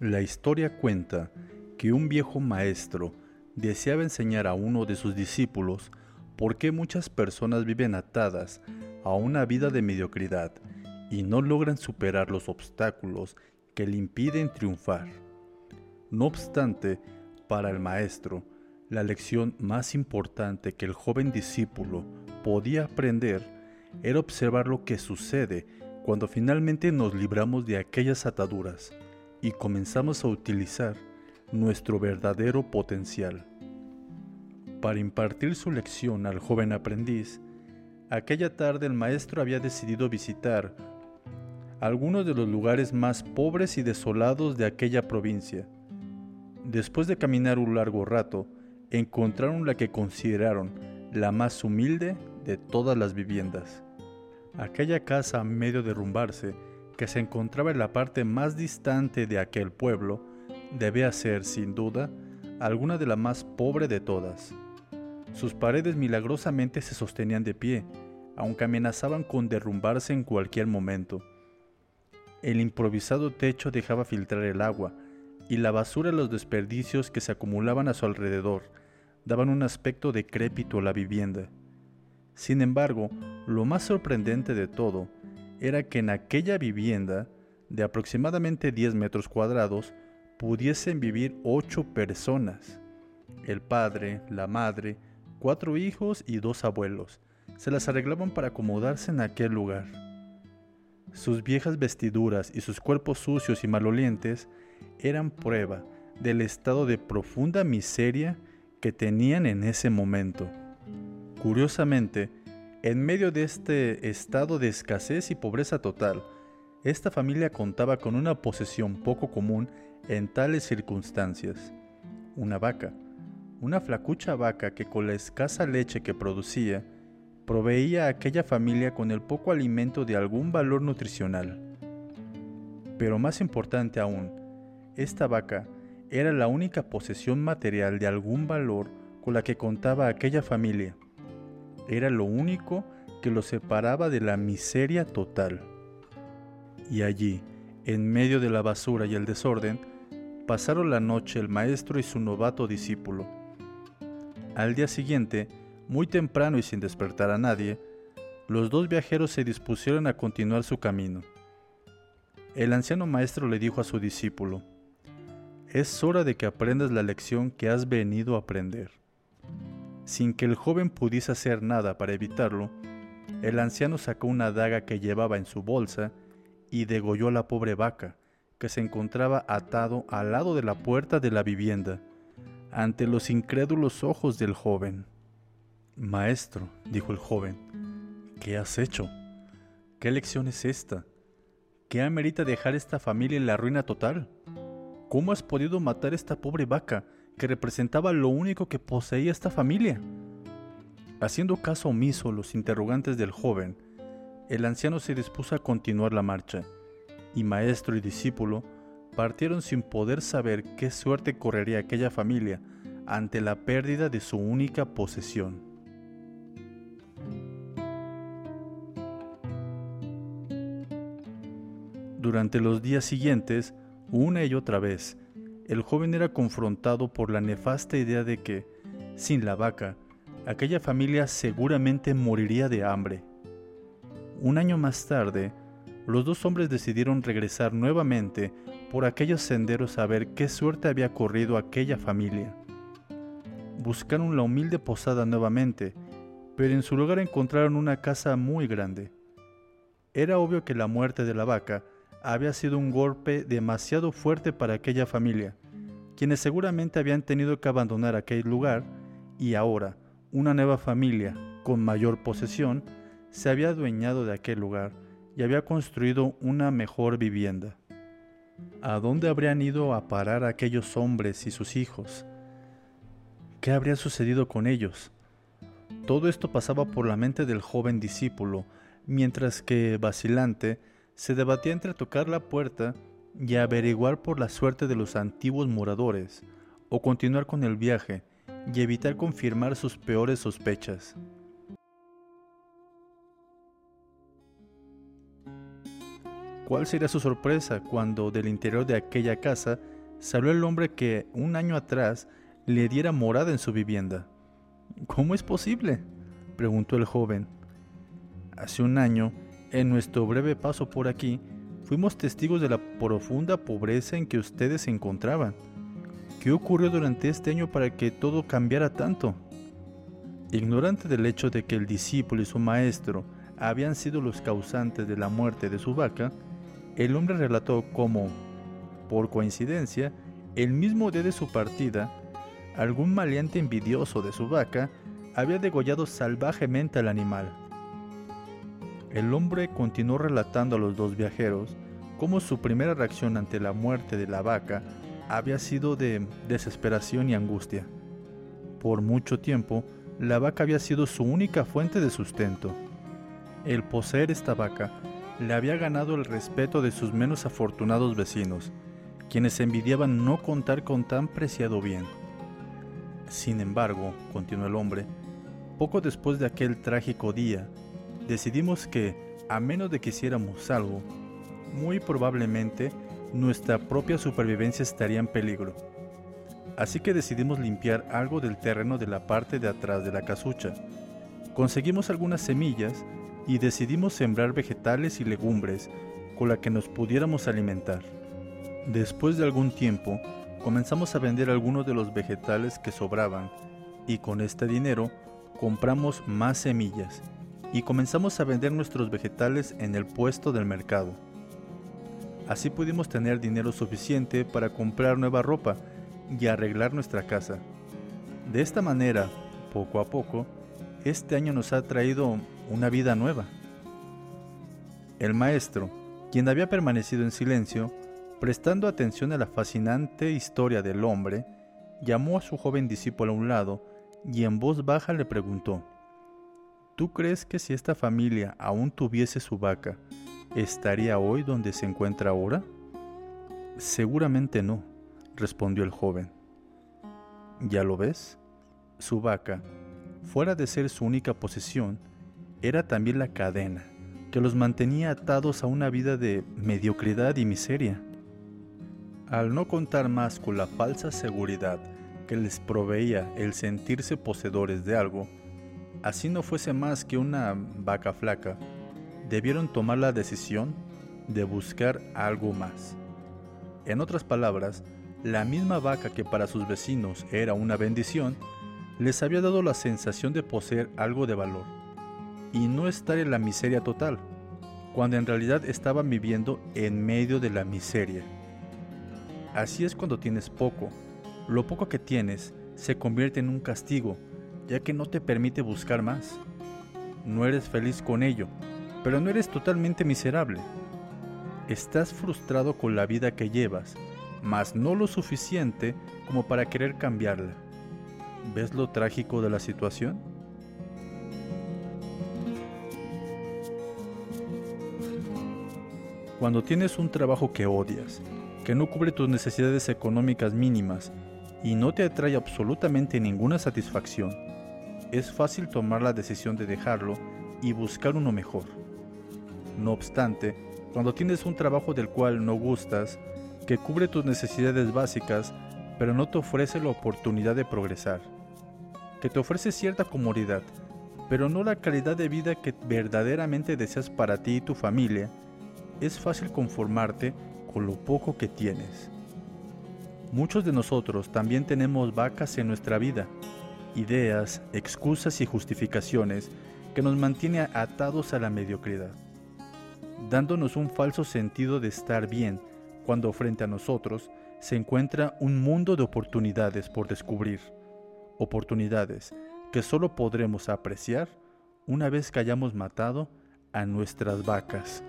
La historia cuenta que un viejo maestro deseaba enseñar a uno de sus discípulos por qué muchas personas viven atadas a una vida de mediocridad y no logran superar los obstáculos que le impiden triunfar. No obstante, para el maestro, la lección más importante que el joven discípulo podía aprender era observar lo que sucede cuando finalmente nos libramos de aquellas ataduras y comenzamos a utilizar nuestro verdadero potencial. Para impartir su lección al joven aprendiz, aquella tarde el maestro había decidido visitar algunos de los lugares más pobres y desolados de aquella provincia. Después de caminar un largo rato, encontraron la que consideraron la más humilde de todas las viviendas. Aquella casa a medio derrumbarse que se encontraba en la parte más distante de aquel pueblo, debía ser, sin duda, alguna de la más pobre de todas. Sus paredes milagrosamente se sostenían de pie, aunque amenazaban con derrumbarse en cualquier momento. El improvisado techo dejaba filtrar el agua, y la basura y los desperdicios que se acumulaban a su alrededor daban un aspecto decrépito a la vivienda. Sin embargo, lo más sorprendente de todo era que en aquella vivienda, de aproximadamente 10 metros cuadrados, pudiesen vivir ocho personas. El padre, la madre, cuatro hijos y dos abuelos. Se las arreglaban para acomodarse en aquel lugar. Sus viejas vestiduras y sus cuerpos sucios y malolientes eran prueba del estado de profunda miseria que tenían en ese momento. Curiosamente, en medio de este estado de escasez y pobreza total, esta familia contaba con una posesión poco común en tales circunstancias. Una vaca, una flacucha vaca que con la escasa leche que producía, proveía a aquella familia con el poco alimento de algún valor nutricional. Pero más importante aún, esta vaca era la única posesión material de algún valor con la que contaba aquella familia era lo único que lo separaba de la miseria total. Y allí, en medio de la basura y el desorden, pasaron la noche el maestro y su novato discípulo. Al día siguiente, muy temprano y sin despertar a nadie, los dos viajeros se dispusieron a continuar su camino. El anciano maestro le dijo a su discípulo, Es hora de que aprendas la lección que has venido a aprender. Sin que el joven pudiese hacer nada para evitarlo, el anciano sacó una daga que llevaba en su bolsa y degolló a la pobre vaca, que se encontraba atado al lado de la puerta de la vivienda, ante los incrédulos ojos del joven. Maestro, dijo el joven, ¿qué has hecho? ¿Qué lección es esta? ¿Qué amerita dejar esta familia en la ruina total? ¿Cómo has podido matar a esta pobre vaca que representaba lo único que poseía esta familia. Haciendo caso omiso a los interrogantes del joven, el anciano se dispuso a continuar la marcha, y maestro y discípulo partieron sin poder saber qué suerte correría aquella familia ante la pérdida de su única posesión. Durante los días siguientes, una y otra vez, el joven era confrontado por la nefasta idea de que, sin la vaca, aquella familia seguramente moriría de hambre. Un año más tarde, los dos hombres decidieron regresar nuevamente por aquellos senderos a ver qué suerte había corrido aquella familia. Buscaron la humilde posada nuevamente, pero en su lugar encontraron una casa muy grande. Era obvio que la muerte de la vaca había sido un golpe demasiado fuerte para aquella familia, quienes seguramente habían tenido que abandonar aquel lugar y ahora una nueva familia con mayor posesión se había adueñado de aquel lugar y había construido una mejor vivienda. ¿A dónde habrían ido a parar aquellos hombres y sus hijos? ¿Qué habría sucedido con ellos? Todo esto pasaba por la mente del joven discípulo, mientras que, vacilante, se debatía entre tocar la puerta y averiguar por la suerte de los antiguos moradores, o continuar con el viaje y evitar confirmar sus peores sospechas. ¿Cuál sería su sorpresa cuando del interior de aquella casa salió el hombre que un año atrás le diera morada en su vivienda? ¿Cómo es posible? preguntó el joven. Hace un año, en nuestro breve paso por aquí, fuimos testigos de la profunda pobreza en que ustedes se encontraban. ¿Qué ocurrió durante este año para que todo cambiara tanto? Ignorante del hecho de que el discípulo y su maestro habían sido los causantes de la muerte de su vaca, el hombre relató cómo, por coincidencia, el mismo día de su partida, algún maleante envidioso de su vaca había degollado salvajemente al animal. El hombre continuó relatando a los dos viajeros cómo su primera reacción ante la muerte de la vaca había sido de desesperación y angustia. Por mucho tiempo, la vaca había sido su única fuente de sustento. El poseer esta vaca le había ganado el respeto de sus menos afortunados vecinos, quienes envidiaban no contar con tan preciado bien. Sin embargo, continuó el hombre, poco después de aquel trágico día, decidimos que, a menos de que hiciéramos algo, muy probablemente nuestra propia supervivencia estaría en peligro. Así que decidimos limpiar algo del terreno de la parte de atrás de la casucha. Conseguimos algunas semillas y decidimos sembrar vegetales y legumbres con la que nos pudiéramos alimentar. Después de algún tiempo, comenzamos a vender algunos de los vegetales que sobraban y con este dinero compramos más semillas y comenzamos a vender nuestros vegetales en el puesto del mercado. Así pudimos tener dinero suficiente para comprar nueva ropa y arreglar nuestra casa. De esta manera, poco a poco, este año nos ha traído una vida nueva. El maestro, quien había permanecido en silencio, prestando atención a la fascinante historia del hombre, llamó a su joven discípulo a un lado y en voz baja le preguntó, ¿Tú crees que si esta familia aún tuviese su vaca, estaría hoy donde se encuentra ahora? Seguramente no, respondió el joven. ¿Ya lo ves? Su vaca, fuera de ser su única posesión, era también la cadena que los mantenía atados a una vida de mediocridad y miseria. Al no contar más con la falsa seguridad que les proveía el sentirse poseedores de algo, así no fuese más que una vaca flaca, debieron tomar la decisión de buscar algo más. En otras palabras, la misma vaca que para sus vecinos era una bendición, les había dado la sensación de poseer algo de valor y no estar en la miseria total, cuando en realidad estaban viviendo en medio de la miseria. Así es cuando tienes poco. Lo poco que tienes se convierte en un castigo ya que no te permite buscar más. No eres feliz con ello, pero no eres totalmente miserable. Estás frustrado con la vida que llevas, mas no lo suficiente como para querer cambiarla. ¿Ves lo trágico de la situación? Cuando tienes un trabajo que odias, que no cubre tus necesidades económicas mínimas y no te atrae absolutamente ninguna satisfacción, es fácil tomar la decisión de dejarlo y buscar uno mejor. No obstante, cuando tienes un trabajo del cual no gustas, que cubre tus necesidades básicas, pero no te ofrece la oportunidad de progresar, que te ofrece cierta comodidad, pero no la calidad de vida que verdaderamente deseas para ti y tu familia, es fácil conformarte con lo poco que tienes. Muchos de nosotros también tenemos vacas en nuestra vida, ideas, excusas y justificaciones que nos mantiene atados a la mediocridad, dándonos un falso sentido de estar bien cuando frente a nosotros se encuentra un mundo de oportunidades por descubrir, oportunidades que solo podremos apreciar una vez que hayamos matado a nuestras vacas.